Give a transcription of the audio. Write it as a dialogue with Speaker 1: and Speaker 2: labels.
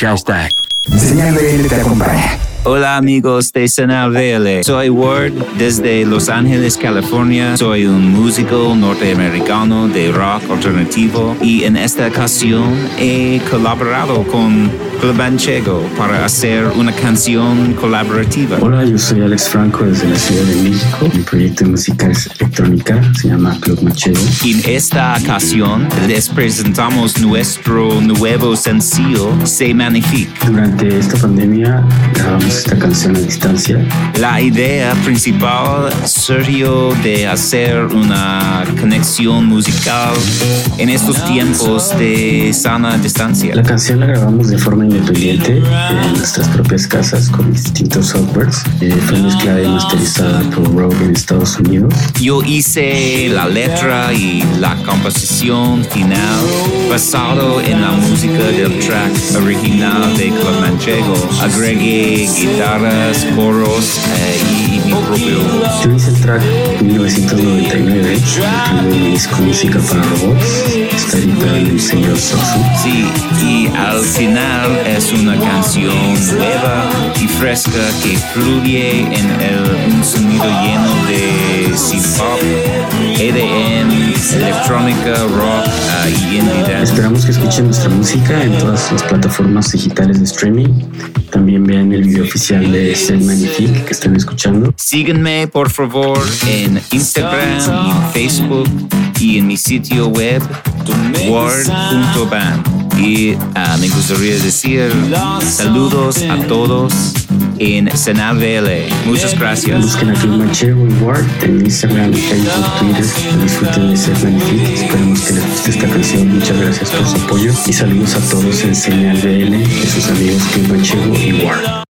Speaker 1: Hashtag.
Speaker 2: Señal BL te.
Speaker 3: Hola amigos de VL, soy Ward desde Los Ángeles, California. Soy un músico norteamericano de rock alternativo y en esta ocasión he colaborado con Club Manchego para hacer una canción colaborativa.
Speaker 4: Hola, yo soy Alex Franco desde la Ciudad de México. Mi proyecto de música es electrónica, se llama Club Manchego.
Speaker 3: En esta ocasión les presentamos nuestro nuevo sencillo Se Magnifique.
Speaker 4: Durante esta pandemia grabamos esta canción a distancia.
Speaker 3: La idea principal surgió de hacer una conexión musical en estos tiempos de sana distancia.
Speaker 4: La canción la grabamos de forma independiente en nuestras propias casas con distintos softwares. Eh, fue mezclada y masterizada por Rogue en Estados Unidos.
Speaker 3: Yo hice la letra y la composición final basado en la música del track original de Club Manchego. Agregué guitarras, coros eh, y mi propio voz.
Speaker 4: Yo hice el track en 1999, que mi disco Música para Robots. Está editado en el sello Sosu.
Speaker 3: Sí, y al final es una canción nueva y fresca que fluye en el, un sonido electrónica, rock ah, y indie dance.
Speaker 4: Esperamos que escuchen nuestra música en todas las plataformas digitales de streaming. También vean el video oficial de Cell Magnifique que están escuchando.
Speaker 3: Síguenme por favor en Instagram y en Facebook y en mi sitio web word.band. Y ah, me gustaría decir saludos a todos en Senal VL. Muchas gracias.
Speaker 4: Busquen a Manchego y Ward en Instagram, Facebook, Twitter. Disfruten de Cell Magnifique. Esperemos que les guste esta canción. Muchas gracias por su apoyo y saludos a todos en Señal BL de sus amigos Club Manchego y Ward.